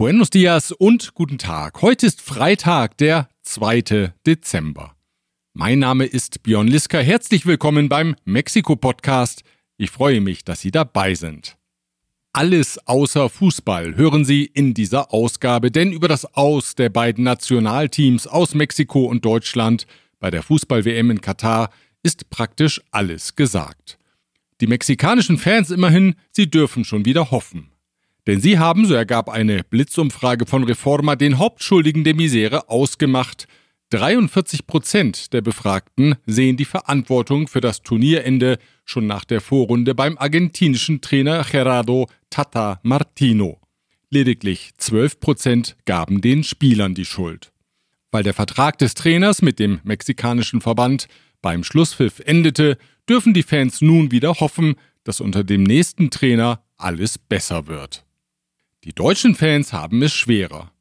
Buenos dias und guten Tag. Heute ist Freitag, der 2. Dezember. Mein Name ist Björn Liska. Herzlich willkommen beim Mexiko-Podcast. Ich freue mich, dass Sie dabei sind. Alles außer Fußball hören Sie in dieser Ausgabe, denn über das Aus der beiden Nationalteams aus Mexiko und Deutschland bei der Fußball-WM in Katar ist praktisch alles gesagt. Die mexikanischen Fans immerhin, sie dürfen schon wieder hoffen. Denn sie haben, so ergab eine Blitzumfrage von Reforma, den Hauptschuldigen der Misere ausgemacht. 43 Prozent der Befragten sehen die Verantwortung für das Turnierende schon nach der Vorrunde beim argentinischen Trainer Gerardo Tata Martino. Lediglich 12 Prozent gaben den Spielern die Schuld. Weil der Vertrag des Trainers mit dem mexikanischen Verband beim Schlusspfiff endete, dürfen die Fans nun wieder hoffen, dass unter dem nächsten Trainer alles besser wird. Die deutschen Fans haben es schwerer.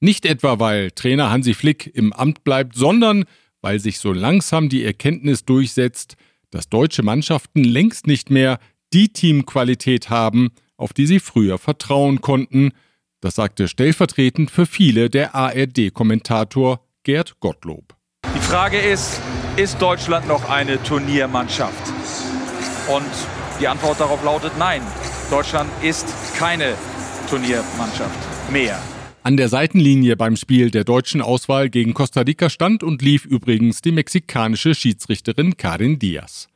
Nicht etwa, weil Trainer Hansi Flick im Amt bleibt, sondern weil sich so langsam die Erkenntnis durchsetzt, dass deutsche Mannschaften längst nicht mehr die Teamqualität haben, auf die sie früher vertrauen konnten. Das sagte stellvertretend für viele der ARD-Kommentator Gerd Gottlob. Die Frage ist, ist Deutschland noch eine Turniermannschaft? Und die Antwort darauf lautet nein. Deutschland ist keine Turniermannschaft mehr. An der Seitenlinie beim Spiel der deutschen Auswahl gegen Costa Rica stand und lief übrigens die mexikanische Schiedsrichterin Karin Diaz.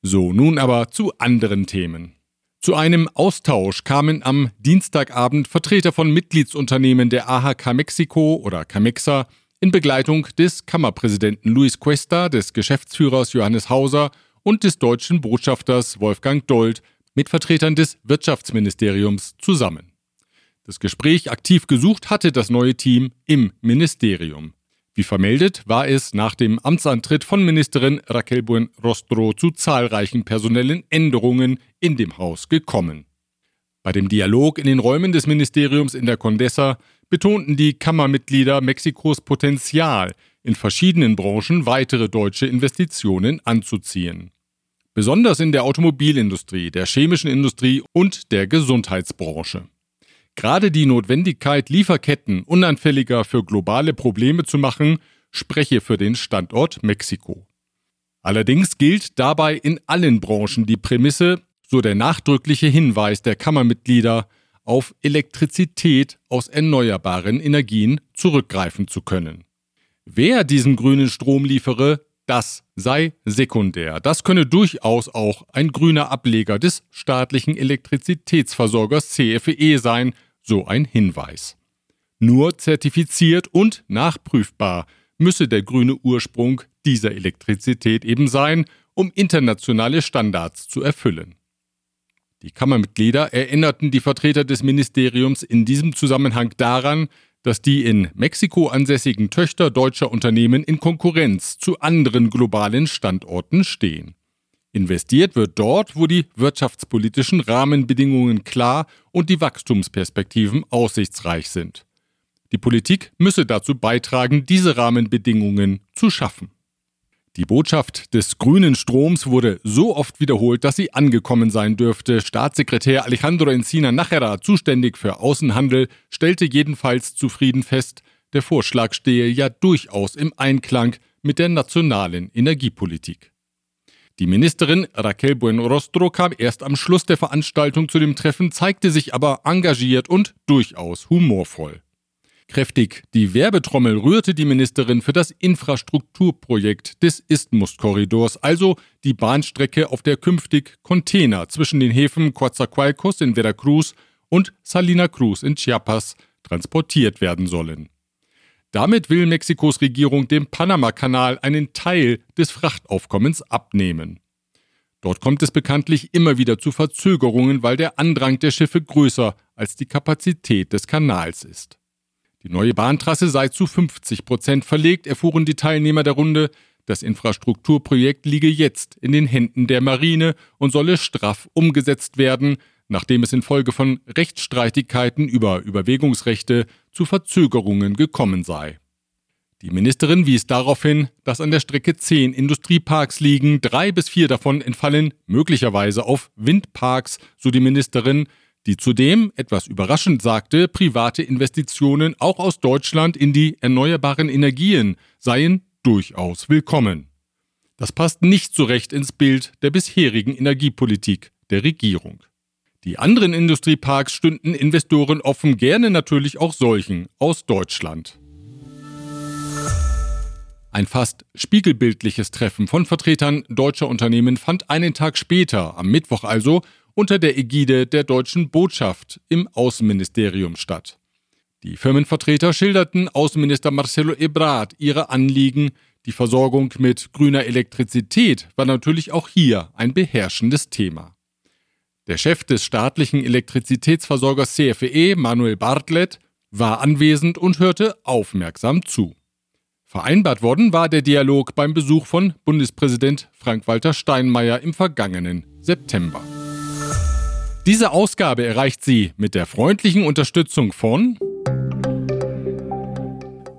So, nun aber zu anderen Themen. Zu einem Austausch kamen am Dienstagabend Vertreter von Mitgliedsunternehmen der AHK Mexiko oder Camexa in Begleitung des Kammerpräsidenten Luis Cuesta, des Geschäftsführers Johannes Hauser und des deutschen Botschafters Wolfgang Dold mit Vertretern des Wirtschaftsministeriums zusammen. Das Gespräch aktiv gesucht hatte das neue Team im Ministerium. Wie vermeldet, war es nach dem Amtsantritt von Ministerin Raquel Buenrostro zu zahlreichen personellen Änderungen in dem Haus gekommen. Bei dem Dialog in den Räumen des Ministeriums in der Condesa betonten die Kammermitglieder Mexikos Potenzial, in verschiedenen Branchen weitere deutsche Investitionen anzuziehen. Besonders in der Automobilindustrie, der chemischen Industrie und der Gesundheitsbranche. Gerade die Notwendigkeit, Lieferketten unanfälliger für globale Probleme zu machen, spreche für den Standort Mexiko. Allerdings gilt dabei in allen Branchen die Prämisse, so der nachdrückliche Hinweis der Kammermitglieder, auf Elektrizität aus erneuerbaren Energien zurückgreifen zu können. Wer diesen grünen Strom liefere, das sei sekundär. Das könne durchaus auch ein grüner Ableger des staatlichen Elektrizitätsversorgers CFE sein, so ein Hinweis. Nur zertifiziert und nachprüfbar müsse der grüne Ursprung dieser Elektrizität eben sein, um internationale Standards zu erfüllen. Die Kammermitglieder erinnerten die Vertreter des Ministeriums in diesem Zusammenhang daran, dass die in Mexiko ansässigen Töchter deutscher Unternehmen in Konkurrenz zu anderen globalen Standorten stehen. Investiert wird dort, wo die wirtschaftspolitischen Rahmenbedingungen klar und die Wachstumsperspektiven aussichtsreich sind. Die Politik müsse dazu beitragen, diese Rahmenbedingungen zu schaffen. Die Botschaft des grünen Stroms wurde so oft wiederholt, dass sie angekommen sein dürfte. Staatssekretär Alejandro Encina Nachera, zuständig für Außenhandel, stellte jedenfalls zufrieden fest, der Vorschlag stehe ja durchaus im Einklang mit der nationalen Energiepolitik. Die Ministerin Raquel Buenrostro kam erst am Schluss der Veranstaltung zu dem Treffen, zeigte sich aber engagiert und durchaus humorvoll. Kräftig die Werbetrommel rührte die Ministerin für das Infrastrukturprojekt des Isthmus-Korridors, also die Bahnstrecke, auf der künftig Container zwischen den Häfen Coatzacoalcos in Veracruz und Salina Cruz in Chiapas transportiert werden sollen. Damit will Mexikos Regierung dem Panamakanal einen Teil des Frachtaufkommens abnehmen. Dort kommt es bekanntlich immer wieder zu Verzögerungen, weil der Andrang der Schiffe größer als die Kapazität des Kanals ist. Die neue Bahntrasse sei zu 50 Prozent verlegt, erfuhren die Teilnehmer der Runde. Das Infrastrukturprojekt liege jetzt in den Händen der Marine und solle straff umgesetzt werden, nachdem es infolge von Rechtsstreitigkeiten über Überwägungsrechte zu Verzögerungen gekommen sei. Die Ministerin wies darauf hin, dass an der Strecke zehn Industrieparks liegen, drei bis vier davon entfallen möglicherweise auf Windparks, so die Ministerin, die zudem, etwas überraschend sagte, private Investitionen auch aus Deutschland in die erneuerbaren Energien seien durchaus willkommen. Das passt nicht so recht ins Bild der bisherigen Energiepolitik der Regierung. Die anderen Industrieparks stünden Investoren offen, gerne natürlich auch solchen aus Deutschland. Ein fast spiegelbildliches Treffen von Vertretern deutscher Unternehmen fand einen Tag später, am Mittwoch also, unter der Ägide der deutschen Botschaft im Außenministerium statt. Die Firmenvertreter schilderten Außenminister Marcelo Ebrard ihre Anliegen, die Versorgung mit grüner Elektrizität war natürlich auch hier ein beherrschendes Thema. Der Chef des staatlichen Elektrizitätsversorgers CFE, Manuel Bartlett, war anwesend und hörte aufmerksam zu. Vereinbart worden war der Dialog beim Besuch von Bundespräsident Frank-Walter Steinmeier im vergangenen September. Diese Ausgabe erreicht Sie mit der freundlichen Unterstützung von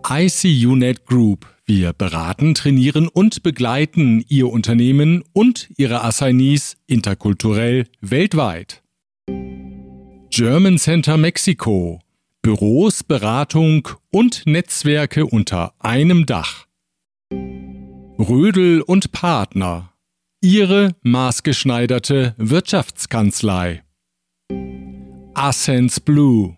ICUNet Group. Wir beraten, trainieren und begleiten Ihr Unternehmen und Ihre Assignees interkulturell weltweit. German Center Mexico. Büros, Beratung und Netzwerke unter einem Dach. Rödel und Partner. Ihre maßgeschneiderte Wirtschaftskanzlei. Ascens Blue.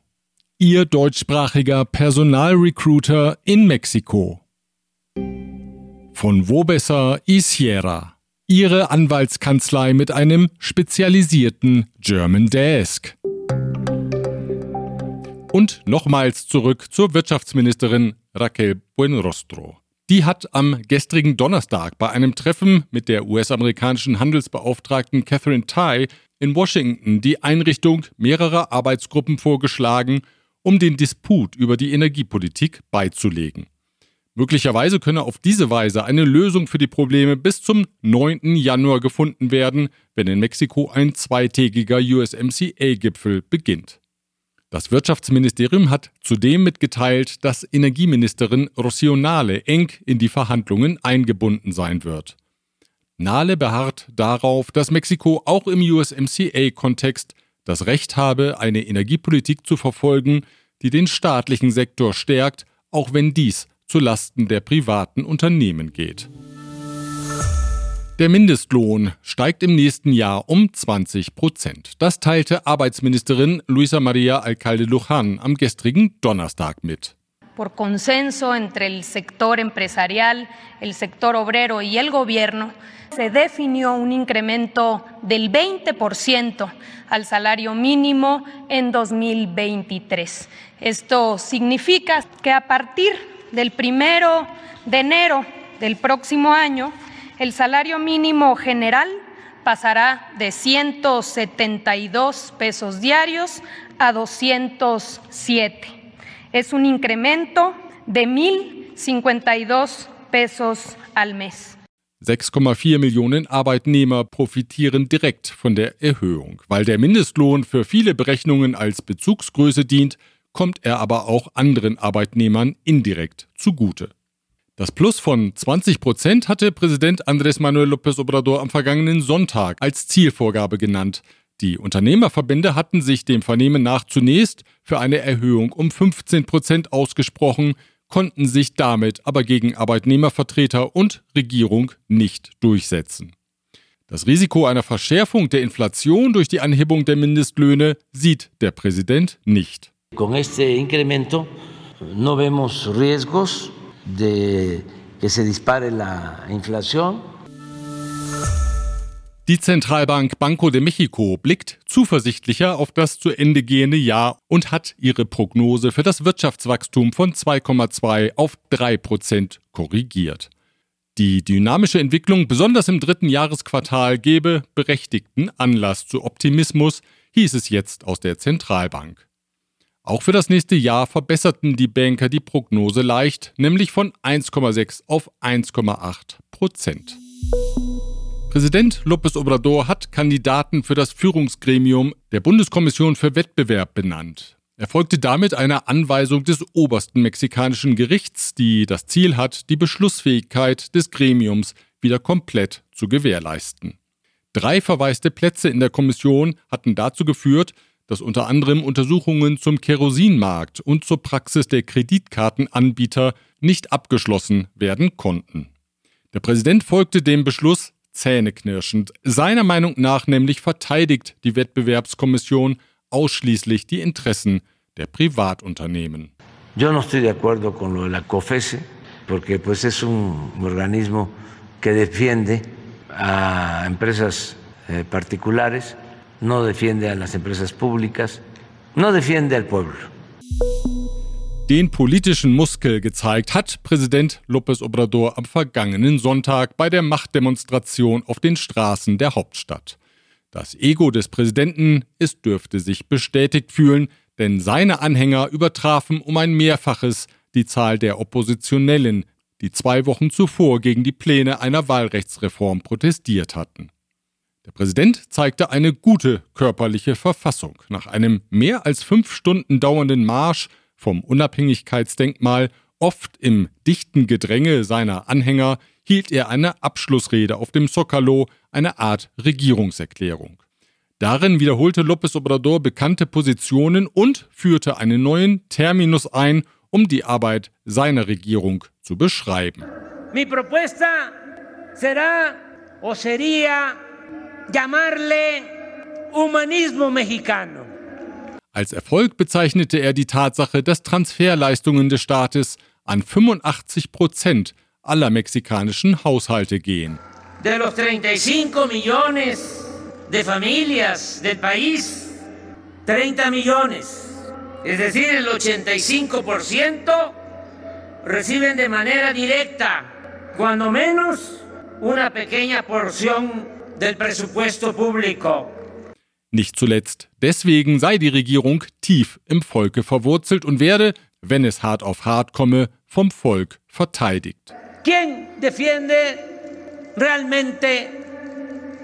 Ihr deutschsprachiger Personalrecruiter in Mexiko. Von Wobesser Isiera. Ihre Anwaltskanzlei mit einem spezialisierten German Desk. Und nochmals zurück zur Wirtschaftsministerin Raquel Buenrostro. Die hat am gestrigen Donnerstag bei einem Treffen mit der US-amerikanischen Handelsbeauftragten Catherine Tai in Washington die Einrichtung mehrerer Arbeitsgruppen vorgeschlagen, um den Disput über die Energiepolitik beizulegen. Möglicherweise könne auf diese Weise eine Lösung für die Probleme bis zum 9. Januar gefunden werden, wenn in Mexiko ein zweitägiger USMCA-Gipfel beginnt. Das Wirtschaftsministerium hat zudem mitgeteilt, dass Energieministerin Rocío Nale eng in die Verhandlungen eingebunden sein wird. Nale beharrt darauf, dass Mexiko auch im USMCA-Kontext das Recht habe, eine Energiepolitik zu verfolgen, die den staatlichen Sektor stärkt, auch wenn dies zu Lasten der privaten Unternehmen geht. Der Mindestlohn steigt im nächsten Jahr um 20 Prozent. Das teilte Arbeitsministerin Luisa Maria Alcalde Luján am gestrigen Donnerstag mit. Por consenso entre el sector empresarial, el sector obrero y el gobierno, se definió un incremento del 20% al salario mínimo en 2023. Esto significa que a partir del primero de enero del próximo año, el salario mínimo general pasará de 172 pesos diarios a 207. Es un incremento de 1.052 pesos al mes. 6,4 Millionen Arbeitnehmer profitieren direkt von der Erhöhung. Weil der Mindestlohn für viele Berechnungen als Bezugsgröße dient, kommt er aber auch anderen Arbeitnehmern indirekt zugute. Das Plus von 20 Prozent hatte Präsident Andrés Manuel López Obrador am vergangenen Sonntag als Zielvorgabe genannt. Die Unternehmerverbände hatten sich dem Vernehmen nach zunächst für eine Erhöhung um 15 Prozent ausgesprochen, konnten sich damit aber gegen Arbeitnehmervertreter und Regierung nicht durchsetzen. Das Risiko einer Verschärfung der Inflation durch die Anhebung der Mindestlöhne sieht der Präsident nicht. Con este incremento no vemos riesgos de que se dispare la inflación. Die Zentralbank Banco de Mexico blickt zuversichtlicher auf das zu Ende gehende Jahr und hat ihre Prognose für das Wirtschaftswachstum von 2,2 auf 3 Prozent korrigiert. Die dynamische Entwicklung, besonders im dritten Jahresquartal, gebe berechtigten Anlass zu Optimismus, hieß es jetzt aus der Zentralbank. Auch für das nächste Jahr verbesserten die Banker die Prognose leicht, nämlich von 1,6 auf 1,8 Prozent. Präsident López Obrador hat Kandidaten für das Führungsgremium der Bundeskommission für Wettbewerb benannt. Er folgte damit einer Anweisung des obersten mexikanischen Gerichts, die das Ziel hat, die Beschlussfähigkeit des Gremiums wieder komplett zu gewährleisten. Drei verwaiste Plätze in der Kommission hatten dazu geführt, dass unter anderem Untersuchungen zum Kerosinmarkt und zur Praxis der Kreditkartenanbieter nicht abgeschlossen werden konnten. Der Präsident folgte dem Beschluss zähneknirschend. Seiner Meinung nach nämlich verteidigt die Wettbewerbskommission ausschließlich die Interessen der Privatunternehmen. Yo no estoy de acuerdo con lo de la COFESE, porque pues es un organismo que defiende a empresas eh, particulares, no defiende a las empresas públicas, no defiende al pueblo. Den politischen Muskel gezeigt hat Präsident López Obrador am vergangenen Sonntag bei der Machtdemonstration auf den Straßen der Hauptstadt. Das Ego des Präsidenten, es dürfte sich bestätigt fühlen, denn seine Anhänger übertrafen um ein Mehrfaches die Zahl der Oppositionellen, die zwei Wochen zuvor gegen die Pläne einer Wahlrechtsreform protestiert hatten. Der Präsident zeigte eine gute körperliche Verfassung. Nach einem mehr als fünf Stunden dauernden Marsch vom Unabhängigkeitsdenkmal, oft im dichten Gedränge seiner Anhänger, hielt er eine Abschlussrede auf dem Zocalo, eine Art Regierungserklärung. Darin wiederholte López Obrador bekannte Positionen und führte einen neuen Terminus ein, um die Arbeit seiner Regierung zu beschreiben. Mi propuesta será o sería llamarle humanismo mexicano. Als Erfolg bezeichnete er die Tatsache, dass Transferleistungen des Staates an 85 Prozent aller mexikanischen Haushalte gehen. De los 35 millones de familias del país, 30 millones, es decir, el 85% reciben de manera directa, cuando menos, una pequeña porción del presupuesto público. Nicht zuletzt deswegen sei die Regierung tief im Volke verwurzelt und werde, wenn es hart auf hart komme, vom Volk verteidigt. ¿Quién defiende realmente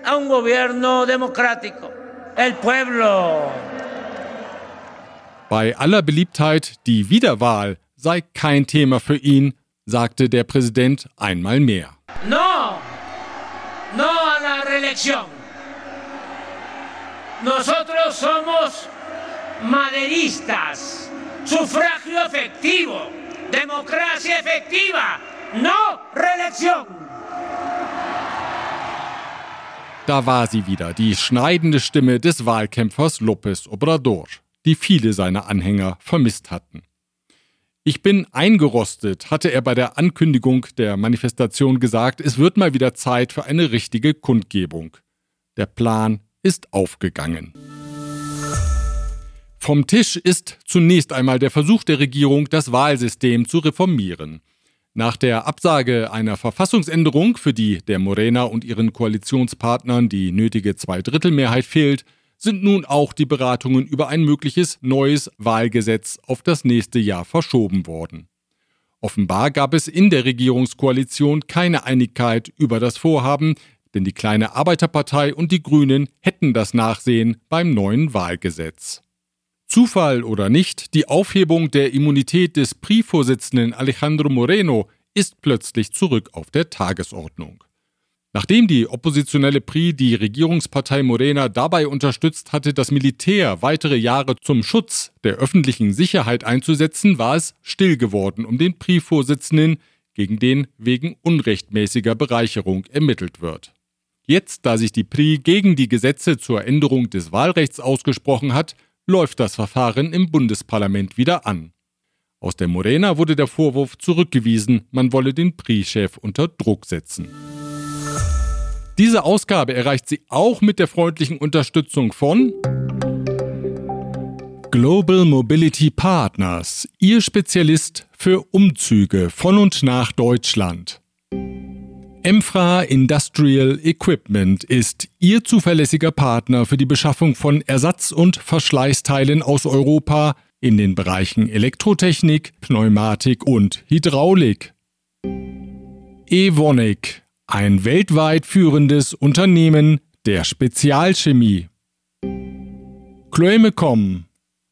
a un gobierno democrático. El pueblo. Bei aller Beliebtheit, die Wiederwahl sei kein Thema für ihn, sagte der Präsident einmal mehr. No, reelección. Nosotros somos maderistas. Sufragio efectivo. Democracia efectiva. No reelección. Da war sie wieder, die schneidende Stimme des Wahlkämpfers López Obrador, die viele seiner Anhänger vermisst hatten. Ich bin eingerostet, hatte er bei der Ankündigung der Manifestation gesagt, es wird mal wieder Zeit für eine richtige Kundgebung. Der Plan ist aufgegangen. Vom Tisch ist zunächst einmal der Versuch der Regierung, das Wahlsystem zu reformieren. Nach der Absage einer Verfassungsänderung, für die der Morena und ihren Koalitionspartnern die nötige Zweidrittelmehrheit fehlt, sind nun auch die Beratungen über ein mögliches neues Wahlgesetz auf das nächste Jahr verschoben worden. Offenbar gab es in der Regierungskoalition keine Einigkeit über das Vorhaben, denn die kleine Arbeiterpartei und die Grünen hätten das Nachsehen beim neuen Wahlgesetz. Zufall oder nicht, die Aufhebung der Immunität des PRI-Vorsitzenden Alejandro Moreno ist plötzlich zurück auf der Tagesordnung. Nachdem die oppositionelle PRI die Regierungspartei Morena dabei unterstützt hatte, das Militär weitere Jahre zum Schutz der öffentlichen Sicherheit einzusetzen, war es still geworden um den PRI-Vorsitzenden, gegen den wegen unrechtmäßiger Bereicherung ermittelt wird. Jetzt, da sich die PRI gegen die Gesetze zur Änderung des Wahlrechts ausgesprochen hat, läuft das Verfahren im Bundesparlament wieder an. Aus der Morena wurde der Vorwurf zurückgewiesen, man wolle den PRI-Chef unter Druck setzen. Diese Ausgabe erreicht sie auch mit der freundlichen Unterstützung von Global Mobility Partners, Ihr Spezialist für Umzüge von und nach Deutschland. Emfra Industrial Equipment ist Ihr zuverlässiger Partner für die Beschaffung von Ersatz- und Verschleißteilen aus Europa in den Bereichen Elektrotechnik, Pneumatik und Hydraulik. Evonik, ein weltweit führendes Unternehmen der Spezialchemie. Chloemecom,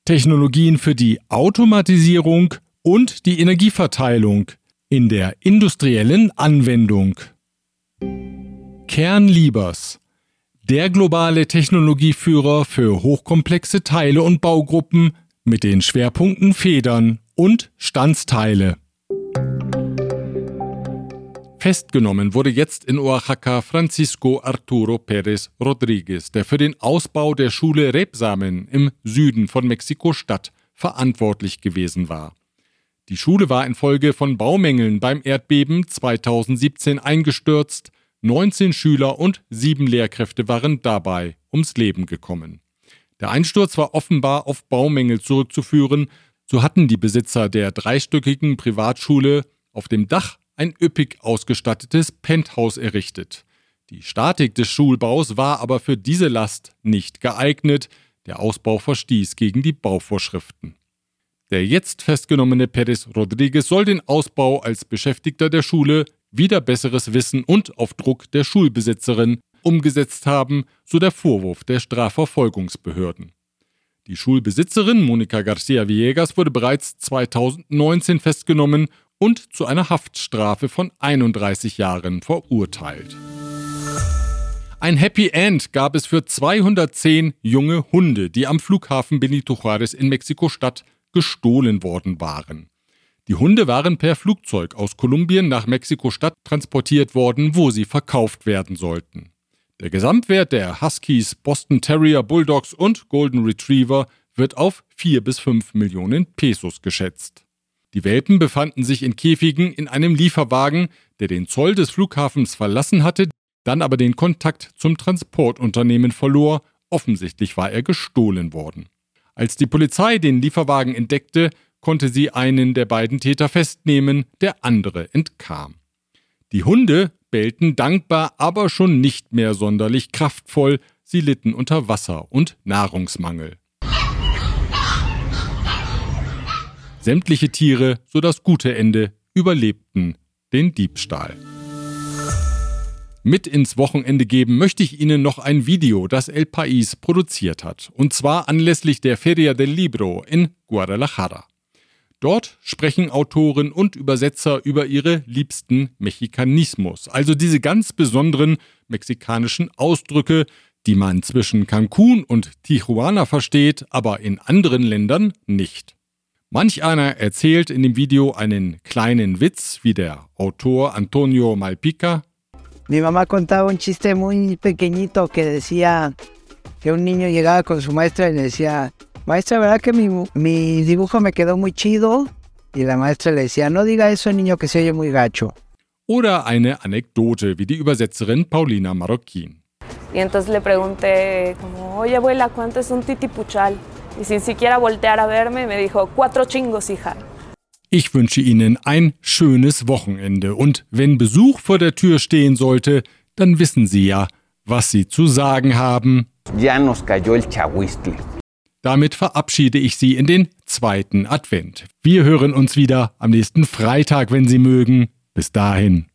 Technologien für die Automatisierung und die Energieverteilung in der industriellen Anwendung. Kernliebers, Der globale Technologieführer für hochkomplexe Teile und Baugruppen mit den Schwerpunkten Federn und Standsteile. Festgenommen wurde jetzt in Oaxaca Francisco Arturo Pérez Rodríguez, der für den Ausbau der Schule Rebsamen im Süden von Mexiko-Stadt verantwortlich gewesen war. Die Schule war infolge von Baumängeln beim Erdbeben 2017 eingestürzt, 19 Schüler und sieben Lehrkräfte waren dabei ums Leben gekommen. Der Einsturz war offenbar auf Baumängel zurückzuführen, so hatten die Besitzer der dreistöckigen Privatschule auf dem Dach ein üppig ausgestattetes Penthouse errichtet. Die Statik des Schulbaus war aber für diese Last nicht geeignet, der Ausbau verstieß gegen die Bauvorschriften. Der jetzt festgenommene Perez Rodriguez soll den Ausbau als Beschäftigter der Schule wieder besseres Wissen und auf Druck der Schulbesitzerin umgesetzt haben, so der Vorwurf der Strafverfolgungsbehörden. Die Schulbesitzerin Monika Garcia Villegas wurde bereits 2019 festgenommen und zu einer Haftstrafe von 31 Jahren verurteilt. Ein Happy End gab es für 210 junge Hunde, die am Flughafen Benito Juárez in Mexiko-Stadt gestohlen worden waren. Die Hunde waren per Flugzeug aus Kolumbien nach Mexiko-Stadt transportiert worden, wo sie verkauft werden sollten. Der Gesamtwert der Huskies, Boston Terrier, Bulldogs und Golden Retriever wird auf 4 bis 5 Millionen Pesos geschätzt. Die Welpen befanden sich in Käfigen in einem Lieferwagen, der den Zoll des Flughafens verlassen hatte, dann aber den Kontakt zum Transportunternehmen verlor, offensichtlich war er gestohlen worden. Als die Polizei den Lieferwagen entdeckte, konnte sie einen der beiden Täter festnehmen, der andere entkam. Die Hunde bellten dankbar, aber schon nicht mehr sonderlich kraftvoll, sie litten unter Wasser und Nahrungsmangel. Sämtliche Tiere, so das gute Ende, überlebten den Diebstahl. Mit ins Wochenende geben möchte ich Ihnen noch ein Video, das El País produziert hat, und zwar anlässlich der Feria del Libro in Guadalajara. Dort sprechen Autoren und Übersetzer über ihre liebsten Mexikanismos, also diese ganz besonderen mexikanischen Ausdrücke, die man zwischen Cancun und Tijuana versteht, aber in anderen Ländern nicht. Manch einer erzählt in dem Video einen kleinen Witz, wie der Autor Antonio Malpica. Mi mamá contaba un chiste muy pequeñito que decía que un niño llegaba con su maestra y le decía, maestra, ¿verdad que mi, mi dibujo me quedó muy chido? Y la maestra le decía, no diga eso, niño, que se oye muy gacho. Oder eine Anekdote, wie die Übersetzerin Paulina Marroquín. Y entonces le pregunté, como, oye abuela, ¿cuánto es un titipuchal? Y sin siquiera voltear a verme, me dijo, cuatro chingos, hija. Ich wünsche Ihnen ein schönes Wochenende und wenn Besuch vor der Tür stehen sollte, dann wissen Sie ja, was Sie zu sagen haben. Ya nos cayó el chahuistle. Damit verabschiede ich Sie in den zweiten Advent. Wir hören uns wieder am nächsten Freitag, wenn Sie mögen. Bis dahin.